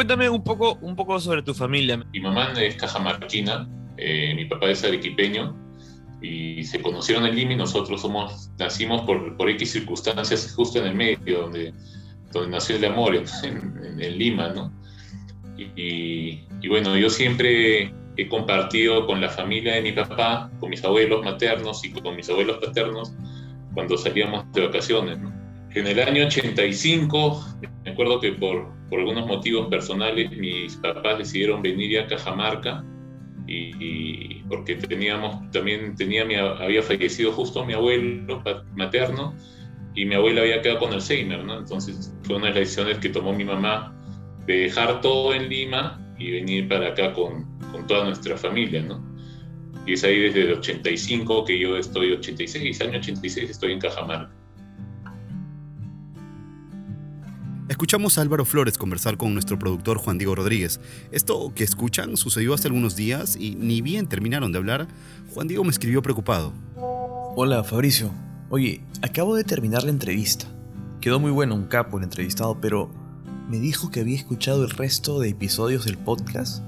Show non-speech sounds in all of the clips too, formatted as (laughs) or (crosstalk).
Cuéntame un poco, un poco sobre tu familia. Mi mamá es cajamarquina, eh, mi papá es arequipeño y se conocieron en Lima y nosotros somos, nacimos por, por X circunstancias justo en el medio, donde, donde nació el amor, en, en, Lima, ¿no? Y, y, bueno, yo siempre he compartido con la familia de mi papá, con mis abuelos maternos y con mis abuelos paternos, cuando salíamos de vacaciones, ¿no? En el año 85, acuerdo que por, por algunos motivos personales mis papás decidieron venir a Cajamarca y, porque teníamos también tenía mi, había fallecido justo mi abuelo materno y mi abuela había quedado con Alzheimer, ¿no? Entonces fue una de las decisiones que tomó mi mamá de dejar todo en Lima y venir para acá con, con toda nuestra familia, ¿no? Y es ahí desde el 85 que yo estoy, 86, año 86 estoy en Cajamarca. Escuchamos a Álvaro Flores conversar con nuestro productor Juan Diego Rodríguez. Esto que escuchan sucedió hace algunos días y ni bien terminaron de hablar, Juan Diego me escribió preocupado. Hola Fabricio, oye, acabo de terminar la entrevista. Quedó muy bueno un capo el entrevistado, pero me dijo que había escuchado el resto de episodios del podcast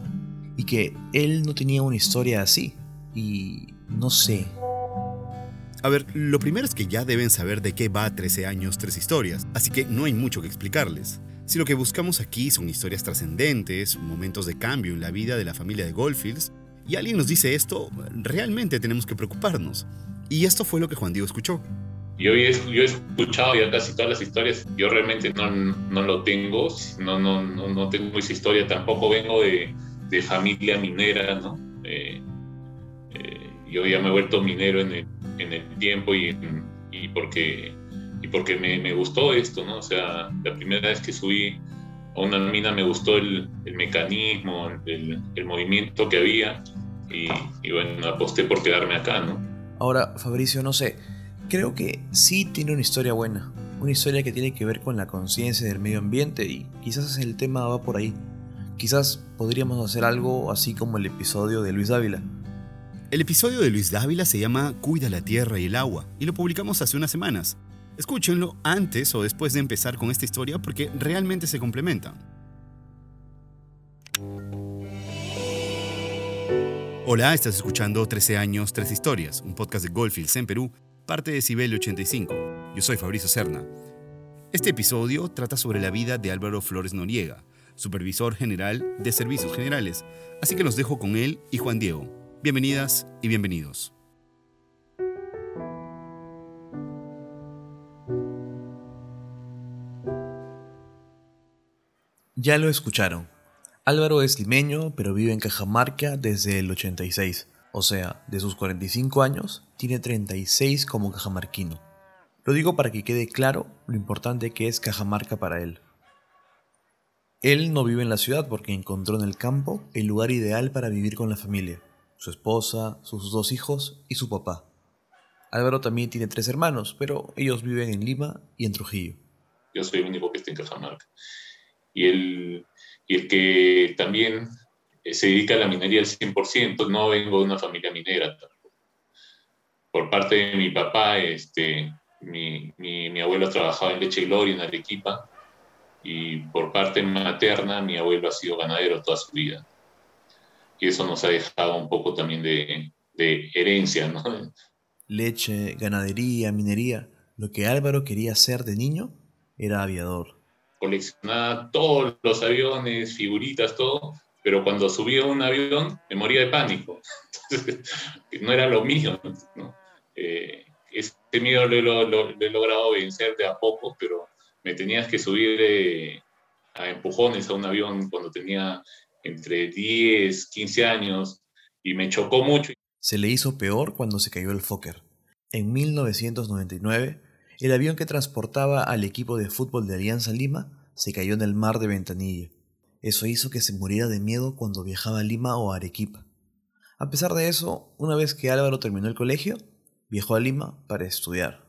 y que él no tenía una historia así. Y no sé, a ver, lo primero es que ya deben saber de qué va 13 años, tres historias, así que no hay mucho que explicarles. Si lo que buscamos aquí son historias trascendentes, momentos de cambio en la vida de la familia de Goldfields, y alguien nos dice esto, realmente tenemos que preocuparnos. Y esto fue lo que Juan Diego escuchó. Yo he, escuchado ya casi todas las historias, yo realmente no, lo tengo, no, no, no, no, tengo esa historia, tampoco vengo de, de familia minera, ¿no? Eh, eh, yo ya me he vuelto minero en el en el tiempo y, porque, y porque me, gustó esto, ¿no? O sea, la primera vez que subí a una mina me gustó el, el mecanismo, el, el, movimiento que había y, y, bueno, aposté por quedarme acá, ¿no? Ahora, Fabricio, no sé, creo que sí tiene una historia buena, una historia que tiene que ver con la conciencia del medio ambiente y quizás el tema va por ahí. Quizás podríamos hacer algo así como el episodio de Luis Dávila el episodio de Luis Dávila se llama Cuida la tierra y el agua y lo publicamos hace unas semanas. Escúchenlo antes o después de empezar con esta historia porque realmente se complementan. Hola, estás escuchando 13 años, 3 historias, un podcast de Goldfields en Perú, parte de Cibel 85. Yo soy Fabricio Serna. Este episodio trata sobre la vida de Álvaro Flores Noriega, supervisor general de Servicios Generales, así que los dejo con él y Juan Diego. Bienvenidas y bienvenidos. Ya lo escucharon. Álvaro es limeño, pero vive en Cajamarca desde el 86. O sea, de sus 45 años, tiene 36 como cajamarquino. Lo digo para que quede claro lo importante que es Cajamarca para él. Él no vive en la ciudad porque encontró en el campo el lugar ideal para vivir con la familia su esposa, sus dos hijos y su papá. Álvaro también tiene tres hermanos, pero ellos viven en Lima y en Trujillo. Yo soy el único que está en Cajamarca. Y el, y el que también eh, se dedica a la minería al 100%, no vengo de una familia minera. Por parte de mi papá, este, mi, mi, mi abuelo trabajaba en Leche Gloria, en Arequipa, y por parte materna, mi abuelo ha sido ganadero toda su vida y eso nos ha dejado un poco también de, herencia, ¿no? Leche, ganadería, minería. Lo que Álvaro quería ser de niño era aviador. Coleccionaba todos los aviones, figuritas, todo, pero cuando subía un avión me moría de pánico. (laughs) no era lo mío. ¿no? Eh, este miedo lo, he logrado vencer de a poco, pero me tenías que subir eh, a empujones a un avión cuando tenía entre 10, 15 años y me chocó mucho. Se le hizo peor cuando se cayó el Fokker. En 1999, el avión que transportaba al equipo de fútbol de Alianza Lima se cayó en el mar de Ventanilla. Eso hizo que se muriera de miedo cuando viajaba a Lima o a Arequipa. A pesar de eso, una vez que Álvaro terminó el colegio, viajó a Lima para estudiar.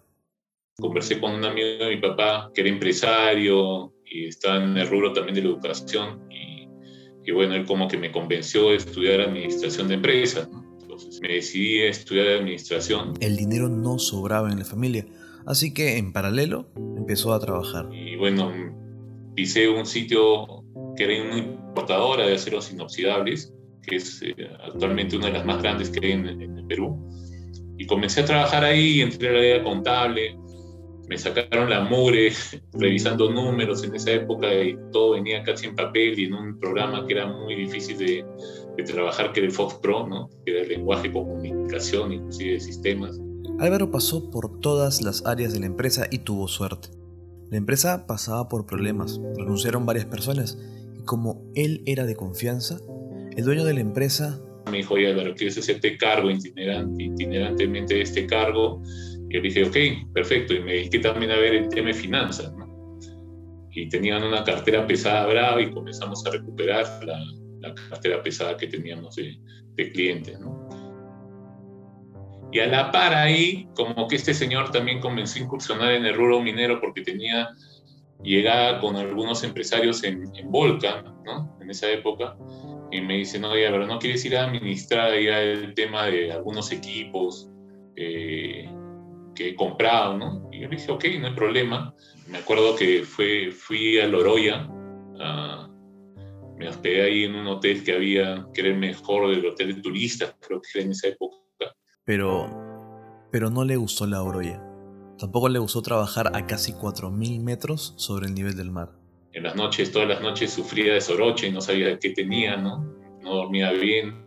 Conversé con un amigo de mi papá que era empresario y está en el rubro también de la educación y y bueno, él como que me convenció de estudiar administración de empresas. Entonces me decidí a estudiar administración. El dinero no sobraba en la familia, así que en paralelo empezó a trabajar. Y bueno, pisé un sitio que era una importadora de aceros inoxidables, que es eh, actualmente una de las más grandes que hay en, en, el Perú. Y comencé a trabajar ahí, entré a la área contable, me sacaron la mugre (laughs) revisando números en esa época y todo venía casi en papel y en un programa que era muy difícil de, de trabajar, que era el Fox Pro, ¿no? que era el lenguaje de comunicación, inclusive de sistemas. Álvaro pasó por todas las áreas de la empresa y tuvo suerte. La empresa pasaba por problemas, renunciaron varias personas y como él era de confianza, el dueño de la empresa me dijo, oye Álvaro, ¿quieres hacerte cargo itinerante, itinerantemente de este cargo? Yo dije, ok, perfecto. Y me dediqué también a ver el tema de finanzas, ¿no? Y tenían una cartera pesada brava y comenzamos a recuperar la, la cartera pesada que teníamos de, de clientes, ¿no? Y a la par ahí, como que este señor también comenzó a incursionar en el rubro minero porque tenía llegada con algunos empresarios en, en ¿no? En esa época. Y me dice, no, ya, pero no quieres ir a administrar ya el tema de algunos equipos eh, que he comprado, ¿no? Y yo le dije, ok, no hay problema. Me acuerdo que fue, fui a Loroya, uh, me hospedé ahí en un hotel que había, que era el mejor del hotel de turistas, creo que era en esa época pero, pero no le gustó la Oroya. Tampoco le gustó trabajar a casi 4.000 metros sobre el nivel del mar. En las noches, todas las noches sufría de soroche y no sabía qué tenía, ¿no? No dormía bien.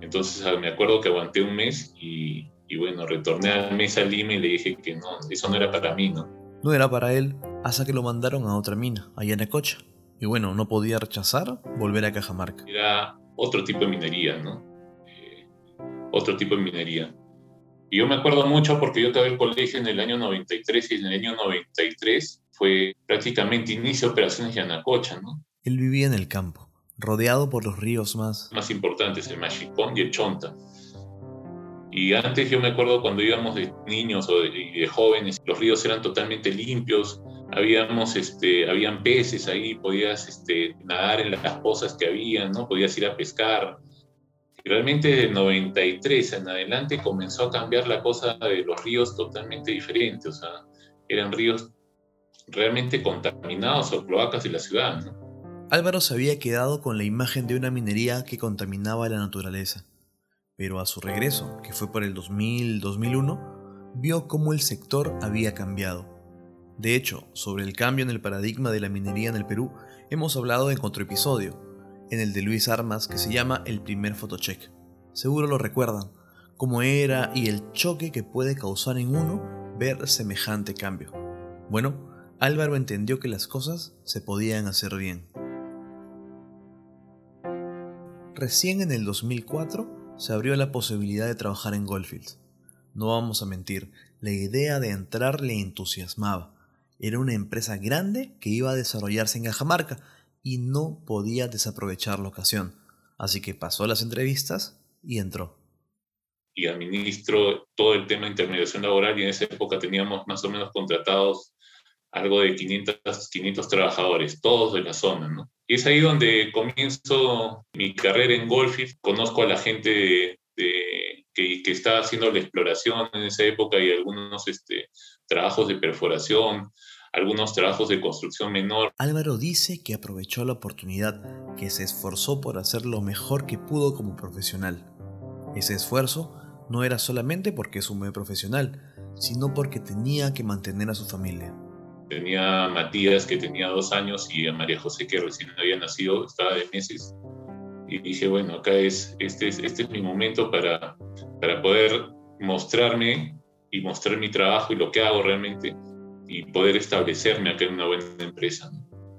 Entonces ah, me acuerdo que aguanté un mes y, y bueno, retorné a Lima y le dije que no, eso no era para mí, ¿no? No era para él, hasta que lo mandaron a otra mina, allá en Acocha. Y bueno, no podía rechazar volver a Cajamarca. Era otro tipo de minería, ¿no? otro tipo de minería. Y yo me acuerdo mucho porque yo acabé el colegio en el año 93 y en el año 93 fue prácticamente inicio de operaciones Yanacocha, ¿no? Él vivía en el campo, rodeado por los ríos más... Más importantes, el Machicón y el Chonta. Y antes yo me acuerdo cuando íbamos de niños o de, de jóvenes, los ríos eran totalmente limpios, habíamos, este, habían peces ahí, podías este, nadar en las pozas que había, ¿no? Podías ir a pescar, y realmente del 93 en adelante comenzó a cambiar la cosa de los ríos totalmente diferente, o sea, eran ríos realmente contaminados o cloacas de la ciudad. ¿no? Álvaro se había quedado con la imagen de una minería que contaminaba la naturaleza, pero a su regreso, que fue por el 2000-2001, vio cómo el sector había cambiado. De hecho, sobre el cambio en el paradigma de la minería en el Perú, hemos hablado en otro episodio, en el de Luis Armas que se llama El primer fotocheck. Seguro lo recuerdan, cómo era y el choque que puede causar en uno ver semejante cambio. Bueno, Álvaro entendió que las cosas se podían hacer bien. Recién en el 2004 se abrió la posibilidad de trabajar en Goldfields. No vamos a mentir, la idea de entrar le entusiasmaba. Era una empresa grande que iba a desarrollarse en Cajamarca y no podía desaprovechar la ocasión. Así que pasó las entrevistas y entró. Y administró todo el tema de intermediación laboral y en esa época teníamos más o menos contratados algo de 500, 500 trabajadores, todos de la zona, ¿no? Y es ahí donde comienzo mi carrera en Golfit, conozco a la gente de, de, que, que, estaba haciendo la exploración en esa época y algunos este, trabajos de perforación, algunos trabajos de construcción menor. Álvaro dice que aprovechó la oportunidad, que se esforzó por hacer lo mejor que pudo como profesional. Ese esfuerzo no era solamente porque es un buen profesional, sino porque tenía que mantener a su familia. Tenía a Matías que tenía dos años y a María José que recién había nacido, estaba de meses. Y dije, bueno, acá es, este es, este es mi momento para, para poder mostrarme y mostrar mi trabajo y lo que hago realmente y poder establecerme acá en una buena empresa.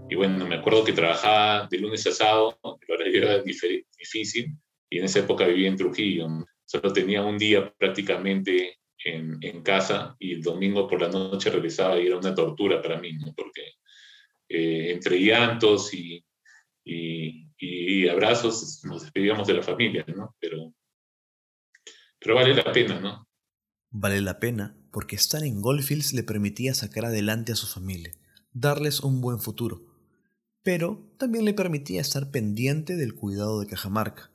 Y bueno, me acuerdo que trabajaba de lunes a sábado, el horario era difícil, y en esa época vivía en Trujillo. Solo tenía un día prácticamente en, casa y el domingo por la noche regresaba y era una tortura para mí, porque eh, entre llantos y, y, y, abrazos nos despedíamos de la familia, ¿no? Pero, pero vale la pena, ¿no? Vale la pena porque estar en Goldfields le permitía sacar adelante a su familia, darles un buen futuro, pero también le permitía estar pendiente del cuidado de Cajamarca.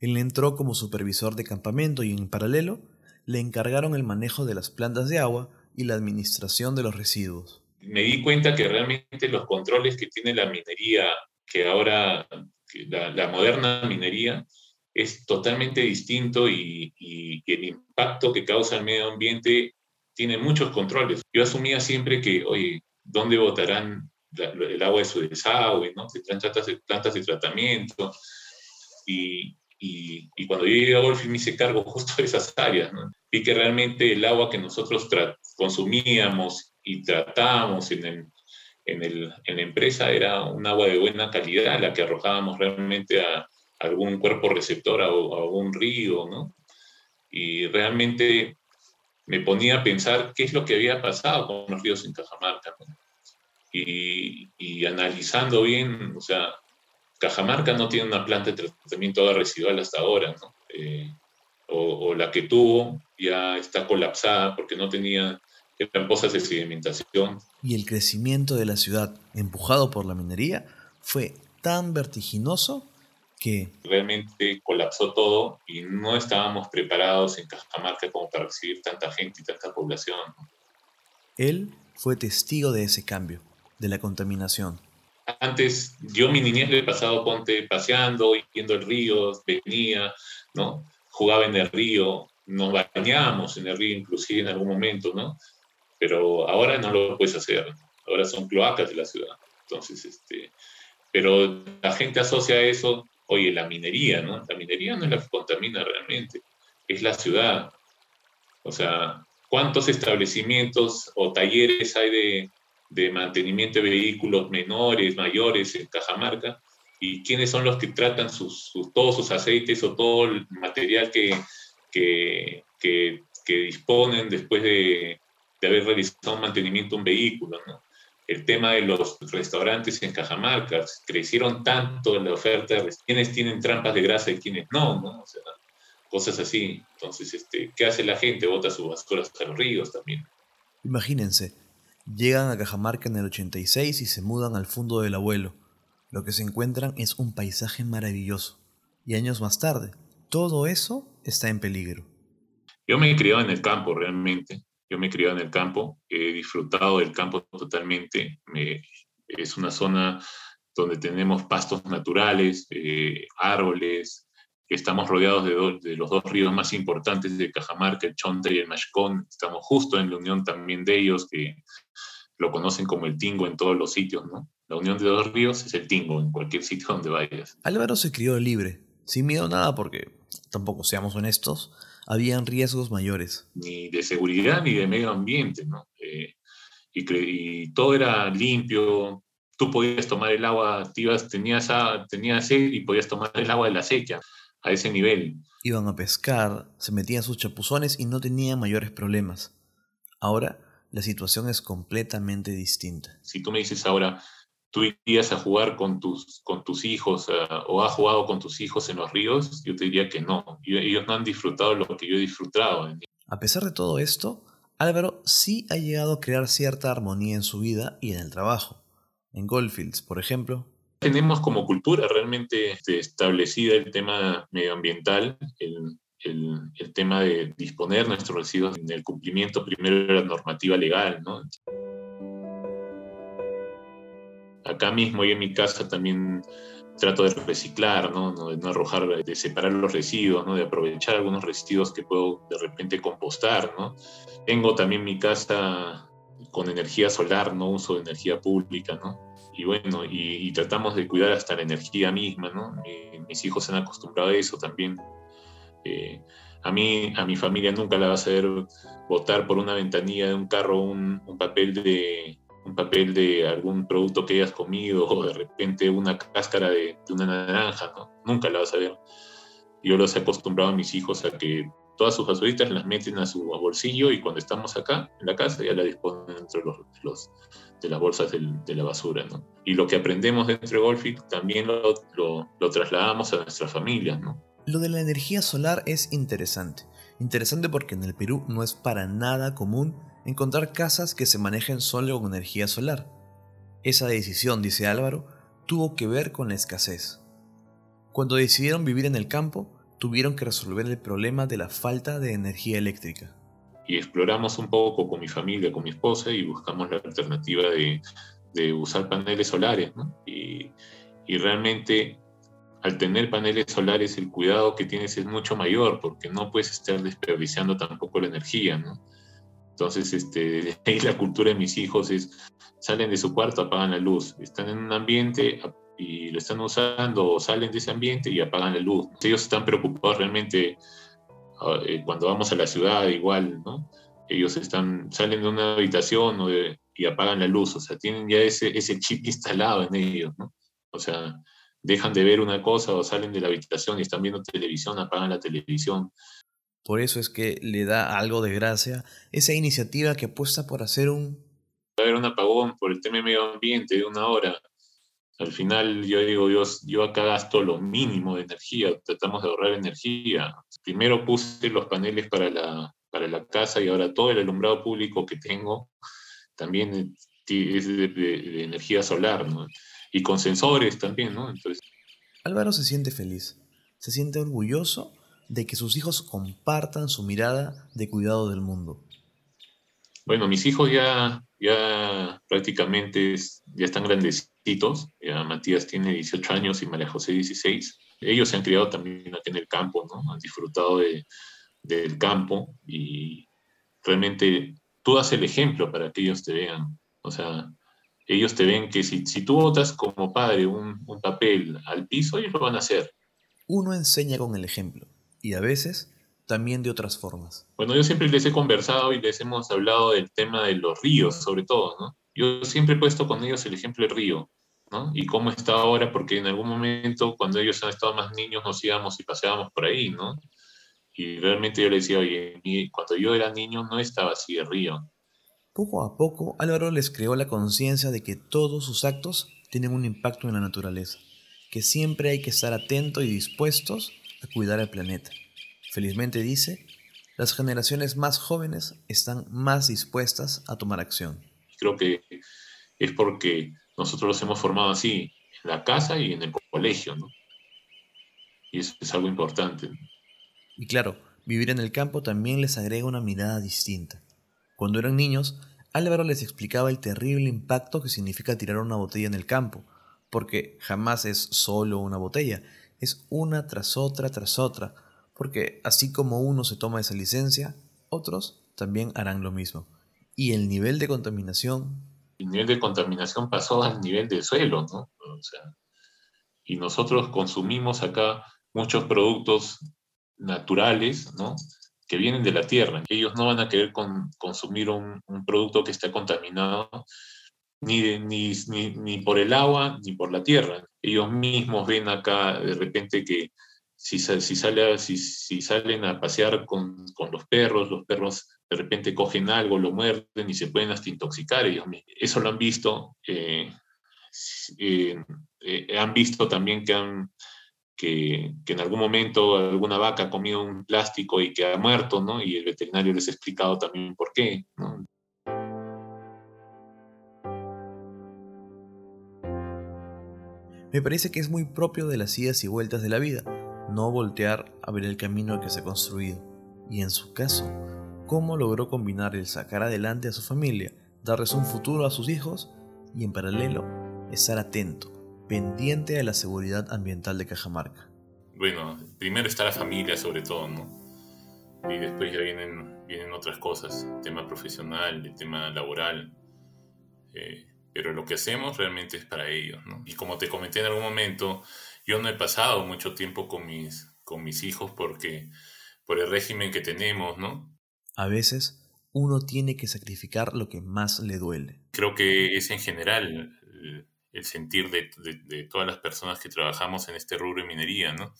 Él entró como supervisor de campamento y en paralelo le encargaron el manejo de las plantas de agua y la administración de los residuos. Me di cuenta que realmente los controles que tiene la minería que ahora la, moderna minería es totalmente distinto y, el impacto que causa el medio ambiente tiene muchos controles. Yo asumía siempre que, oye, ¿dónde botarán el agua de su desagüe? ¿no? Se plantas de tratamiento. Y, y, cuando yo llegué a Golfi me hice cargo (laughs) justo de esas áreas. ¿no? Vi que realmente el agua que nosotros consumíamos y tratábamos en el, en, la empresa era un agua de buena calidad, la que arrojábamos realmente a, algún cuerpo receptor o a, algún río, ¿no? Y realmente me ponía a pensar qué es lo que había pasado con los ríos en Cajamarca, y, analizando bien, o sea, Cajamarca no tiene una planta de tratamiento de residual hasta ahora, ¿no? Eh, o, la que tuvo ya está colapsada porque no tenía eran pozas de sedimentación. Y el crecimiento de la ciudad, empujado por la minería, fue tan vertiginoso que... Realmente colapsó todo y no estábamos preparados en Cajamarca como para recibir tanta gente y tanta población. Él fue testigo de ese cambio, de la contaminación. Antes, yo mi niñez le he pasado ponte paseando, yendo al río, venía, ¿no? Jugaba en el río, nos bañábamos en el río inclusive en algún momento, ¿no? pero ahora no lo puedes hacer, ahora son cloacas de la ciudad. Entonces, este, pero la gente asocia eso, oye, la minería, ¿no? La minería no es la que contamina realmente, es la ciudad. O sea, ¿cuántos establecimientos o talleres hay de, de mantenimiento de vehículos menores, mayores en Cajamarca? ¿Y quiénes son los que tratan sus, todos sus aceites o todo el material que, que, que, que disponen después de, de haber realizado un mantenimiento de un vehículo, ¿no? El tema de los restaurantes en Cajamarca, crecieron tanto en la oferta, de quienes tienen trampas de grasa y quienes no, ¿no? O sea, cosas así. Entonces, este, ¿qué hace la gente? Bota sus basuras a los ríos también. Imagínense, llegan a Cajamarca en el 86 y se mudan al fondo del abuelo. Lo que se encuentran es un paisaje maravilloso. Y años más tarde, todo eso está en peligro. Yo me he criado en el campo realmente. Yo me he criado en el campo, he disfrutado del campo totalmente. es una zona donde tenemos pastos naturales, eh, árboles, estamos rodeados de, los dos ríos más importantes de Cajamarca, el Chonte y el Mashcón. Estamos justo en la unión también de ellos, que lo conocen como el Tingo en todos los sitios, ¿no? La unión de dos ríos es el Tingo en cualquier (laughs) sitio donde vayas. Álvaro se crió libre, sin miedo a nada porque, tampoco seamos honestos, habían riesgos mayores. Ni de seguridad ni de medio ambiente, ¿no? Eh, y, todo era limpio, tú podías tomar el agua, tenías, tenías sed y podías tomar el agua de la sequía, a ese nivel. Iban a pescar, se metían sus chapuzones y no tenían mayores problemas. Ahora la situación es completamente distinta. Si tú me dices ahora, tú irías a jugar con tus, con tus hijos o has jugado con tus hijos en los ríos, yo te diría que no. Ellos no han disfrutado lo que yo he disfrutado. A pesar de todo esto, Álvaro sí ha llegado a crear cierta armonía en su vida y en el trabajo. En Goldfields, por ejemplo. Tenemos como cultura realmente este, establecida el tema medioambiental, el, el, el, tema de disponer nuestros residuos en el cumplimiento primero de la normativa legal, ¿no? acá mismo y en mi casa también trato de reciclar, ¿no? de no arrojar, de separar los residuos, ¿no? de aprovechar algunos residuos que puedo de repente compostar. ¿no? Tengo también mi casa con energía solar, no uso de energía pública, ¿no? Y bueno, y, tratamos de cuidar hasta la energía misma, ¿no? mis hijos se han acostumbrado a eso también. Eh, a mí, a mi familia nunca la va a hacer botar por una ventanilla de un carro un papel de, un papel de algún producto que hayas comido o de repente una cáscara de, una naranja, ¿no? Nunca la vas a ver. Yo los he acostumbrado a mis hijos a que todas sus basuritas las meten a su bolsillo y cuando estamos acá en la casa ya la disponen entre los, los de las bolsas de la basura. ¿no? Y lo que aprendemos dentro de Golfit también lo, lo, lo trasladamos a nuestras familias. ¿no? Lo de la energía solar es interesante. Interesante porque en el Perú no es para nada común encontrar casas que se manejen solo con energía solar. Esa decisión, dice Álvaro, tuvo que ver con la escasez. Cuando decidieron vivir en el campo, tuvieron que resolver el problema de la falta de energía eléctrica. Y exploramos un poco con mi familia, con mi esposa, y buscamos la alternativa de, usar paneles solares. Y, realmente al tener paneles solares el cuidado que tienes es mucho mayor porque no puedes estar desperdiciando tampoco la energía, ¿no? Entonces, este, (laughs) ahí la cultura de mis hijos es, salen de su cuarto, apagan la luz, están en un ambiente y lo están usando o salen de ese ambiente y apagan la luz. Ellos están preocupados realmente ah, eh, cuando vamos a la ciudad igual, ¿no? Ellos están, salen de una habitación y apagan la luz, o sea, tienen ya ese, ese chip instalado en ellos, ¿no? O sea, dejan de ver una cosa o salen de la habitación y están viendo televisión, apagan la televisión. Por eso es que le da algo de gracia esa iniciativa que apuesta por hacer un... Va a haber un apagón por el tema de medio ambiente de una hora. Al final yo digo, yo, yo acá gasto lo mínimo de energía, tratamos de ahorrar energía. Primero puse los paneles para la, para la casa y ahora todo el alumbrado público que tengo también es de, de energía solar, ¿no? Y con sensores también, ¿no? Entonces... Álvaro se siente feliz, se siente orgulloso de que sus hijos compartan su mirada de cuidado del mundo. Bueno, mis hijos ya, ya prácticamente ya están grandecitos. Ya Matías tiene 18 años y María José 16. Ellos se han criado también aquí en el campo, ¿no? Han disfrutado de, del campo y realmente tú das el ejemplo para que ellos te vean. O sea, ellos te ven que si, si tú botas como padre un, un, papel al piso, ellos lo van a hacer. Uno enseña con el ejemplo y a veces también de otras formas. Bueno, yo siempre les he conversado y les hemos hablado del tema de los ríos, sobre todo, ¿no? Yo siempre he puesto con ellos el ejemplo del río, ¿no? Y cómo está ahora, porque en algún momento, cuando ellos han estado más niños, nos íbamos y paseábamos por ahí, ¿no? Y realmente yo les decía, oye, cuando yo era niño no estaba así el río. Poco a poco, Álvaro les creó la conciencia de que todos sus actos tienen un impacto en la naturaleza, que siempre hay que estar atentos y dispuestos a cuidar el planeta. Felizmente dice, las generaciones más jóvenes están más dispuestas a tomar acción. Creo que es porque nosotros los hemos formado así, en la casa y en el colegio, ¿no? Y eso es algo importante. Y claro, vivir en el campo también les agrega una mirada distinta. Cuando eran niños, Álvaro les explicaba el terrible impacto que significa tirar una botella en el campo, porque jamás es solo una botella, es una tras otra tras otra, porque así como uno se toma esa licencia, otros también harán lo mismo. Y el nivel de contaminación... El nivel de contaminación pasó al nivel del suelo, ¿no? y nosotros consumimos acá muchos productos naturales, ¿no? Que vienen de la tierra. Ellos no van a querer consumir un, producto que esté contaminado ni, ni, ni, por el agua ni por la tierra. Ellos mismos ven acá de repente que si, si, sale, si, salen a pasear con, con, los perros, los perros de repente cogen algo, lo muerden y se pueden hasta intoxicar ellos Eso lo han visto. Eh, eh, eh, han visto también que han que, en algún momento alguna vaca ha comido un plástico y que ha muerto, ¿no? Y el veterinario les ha explicado también por qué. Me parece que es muy propio de las idas y vueltas de la vida, no voltear a ver el camino que se ha construido. Y en su caso, cómo logró combinar el sacar adelante a su familia, darles un futuro a sus hijos y en paralelo estar atento pendiente de la seguridad ambiental de Cajamarca? Bueno, primero está la familia sobre todo, ¿no? Y después ya vienen, vienen otras cosas, el tema profesional, el tema laboral. Eh, pero lo que hacemos realmente es para ellos, ¿no? Y como te comenté en algún momento, yo no he pasado mucho tiempo con mis, con mis hijos porque por el régimen que tenemos, ¿no? A veces uno tiene que sacrificar lo que más le duele. Creo que es en general el sentir de, todas las personas que trabajamos en este rubro de minería, ¿no?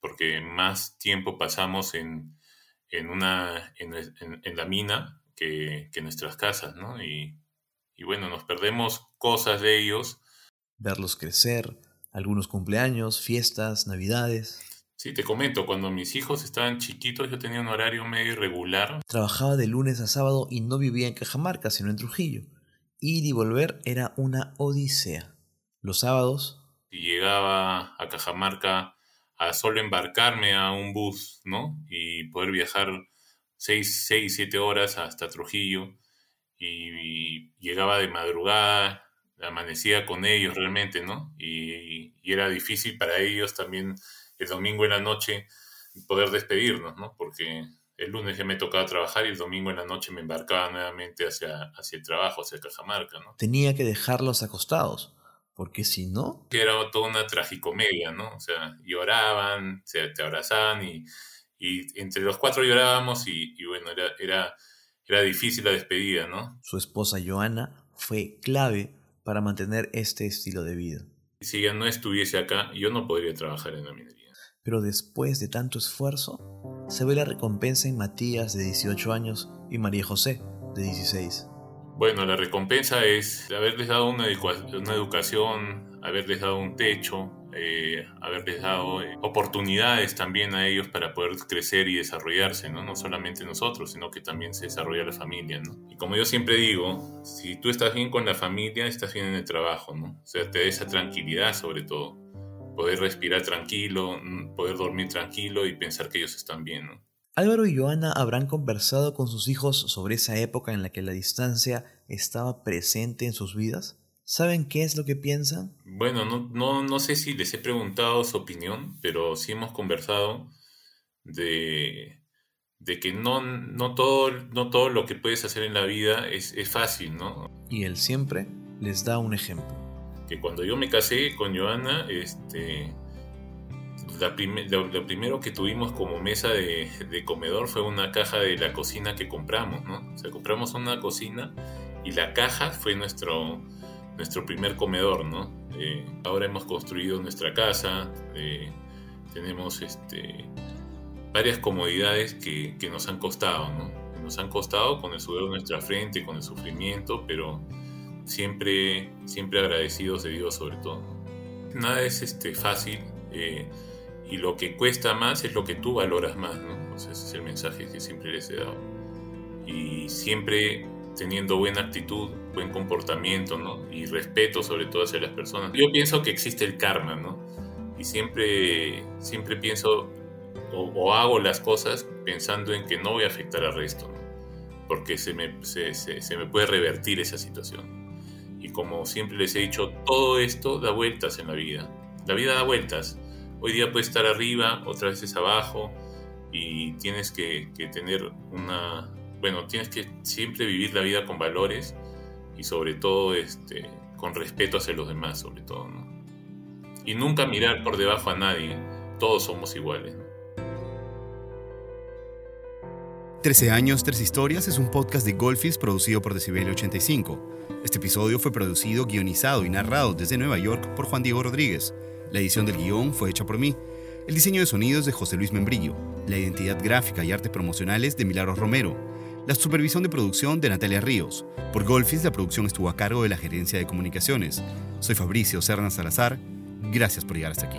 Porque más tiempo pasamos en, una, en, la mina que, en nuestras casas, ¿no? Y, y bueno, nos perdemos cosas de ellos. Verlos crecer, algunos cumpleaños, fiestas, navidades. Sí, te comento, cuando mis hijos estaban chiquitos yo tenía un horario medio irregular. Trabajaba de lunes a sábado y no vivía en Cajamarca, sino en Trujillo. Ir y volver era una odisea. Los sábados... Llegaba a Cajamarca a solo embarcarme a un bus, ¿no? Y poder viajar seis, seis, siete horas hasta Trujillo. Y, llegaba de madrugada amanecía con ellos realmente, ¿no? Y, y, era difícil para ellos también el domingo en la noche poder despedirnos, ¿no? Porque el lunes ya me tocaba trabajar y el domingo en la noche me embarcaba nuevamente hacia, hacia el trabajo, hacia Cajamarca, ¿no? Tenía que dejarlos acostados, porque si no... Que era toda una tragicomedia, ¿no? O sea, lloraban, se te abrazaban y, y entre los cuatro llorábamos y, y bueno, era, era, era difícil la despedida, ¿no? Su esposa Joana fue clave para mantener este estilo de vida. Si ella no estuviese acá, yo no podría trabajar en la minería. Pero después de tanto esfuerzo, se ve la recompensa en Matías de 18 años y María José de 16. Bueno, la recompensa es haberles dado una, educación, haberles dado un techo, eh, haberles dado eh, oportunidades también a ellos para poder crecer y desarrollarse, ¿no? No solamente nosotros, sino que también se desarrolla la familia, ¿no? Y como yo siempre digo, si tú estás bien con la familia, estás bien en el trabajo, ¿no? O sea, te da esa tranquilidad sobre todo. Poder respirar tranquilo, poder dormir tranquilo y pensar que ellos están bien, ¿no? Álvaro y Joana habrán conversado con sus hijos sobre esa época en la que la distancia estaba presente en sus vidas. ¿Saben qué es lo que piensan? Bueno, no, no, no sé si les he preguntado su opinión, pero sí hemos conversado de, de que no, no, todo, no todo lo que puedes hacer en la vida es, es fácil, ¿no? Y él siempre les da un ejemplo. Que cuando yo me casé con Joana, este, lo, primero que tuvimos como mesa de, comedor fue una caja de la cocina que compramos, ¿no? O sea, compramos una cocina y la caja fue nuestro, nuestro primer comedor, ¿no? Eh, ahora hemos construido nuestra casa, eh, tenemos este, varias comodidades que, que, nos han costado, ¿no? Nos han costado con el sudor de nuestra frente, con el sufrimiento, pero siempre, siempre agradecidos de Dios sobre todo. Nada es este, fácil. Eh, y lo que cuesta más es lo que tú valoras más, ¿no? ese es el mensaje que siempre les he dado. Y siempre teniendo buena actitud, buen comportamiento, ¿no? Y respeto sobre todo hacia las personas. Yo pienso que existe el karma, ¿no? Y siempre, siempre pienso o, hago las cosas pensando en que no voy a afectar al resto, ¿no? Porque se me, se, se me puede revertir esa situación. Y como siempre les he dicho, todo esto da vueltas en la vida. La vida da vueltas Hoy día puedes estar arriba, otras veces abajo, y tienes que, tener una, bueno, tienes que siempre vivir la vida con valores y sobre todo este, con respeto hacia los demás, sobre todo, ¿no? Y nunca mirar por debajo a nadie, todos somos iguales. 13 años, tres historias es un podcast de Golfis producido por Decibel 85. Este episodio fue producido, guionizado y narrado desde Nueva York por Juan Diego Rodríguez. La edición del guion fue hecha por mí. El diseño de sonidos de José Luis Membrillo. La identidad gráfica y artes promocionales de Milagros Romero. La supervisión de producción de Natalia Ríos. Por Golfis, la producción estuvo a cargo de la gerencia de comunicaciones. Soy Fabricio Serna Salazar. Gracias por llegar hasta aquí.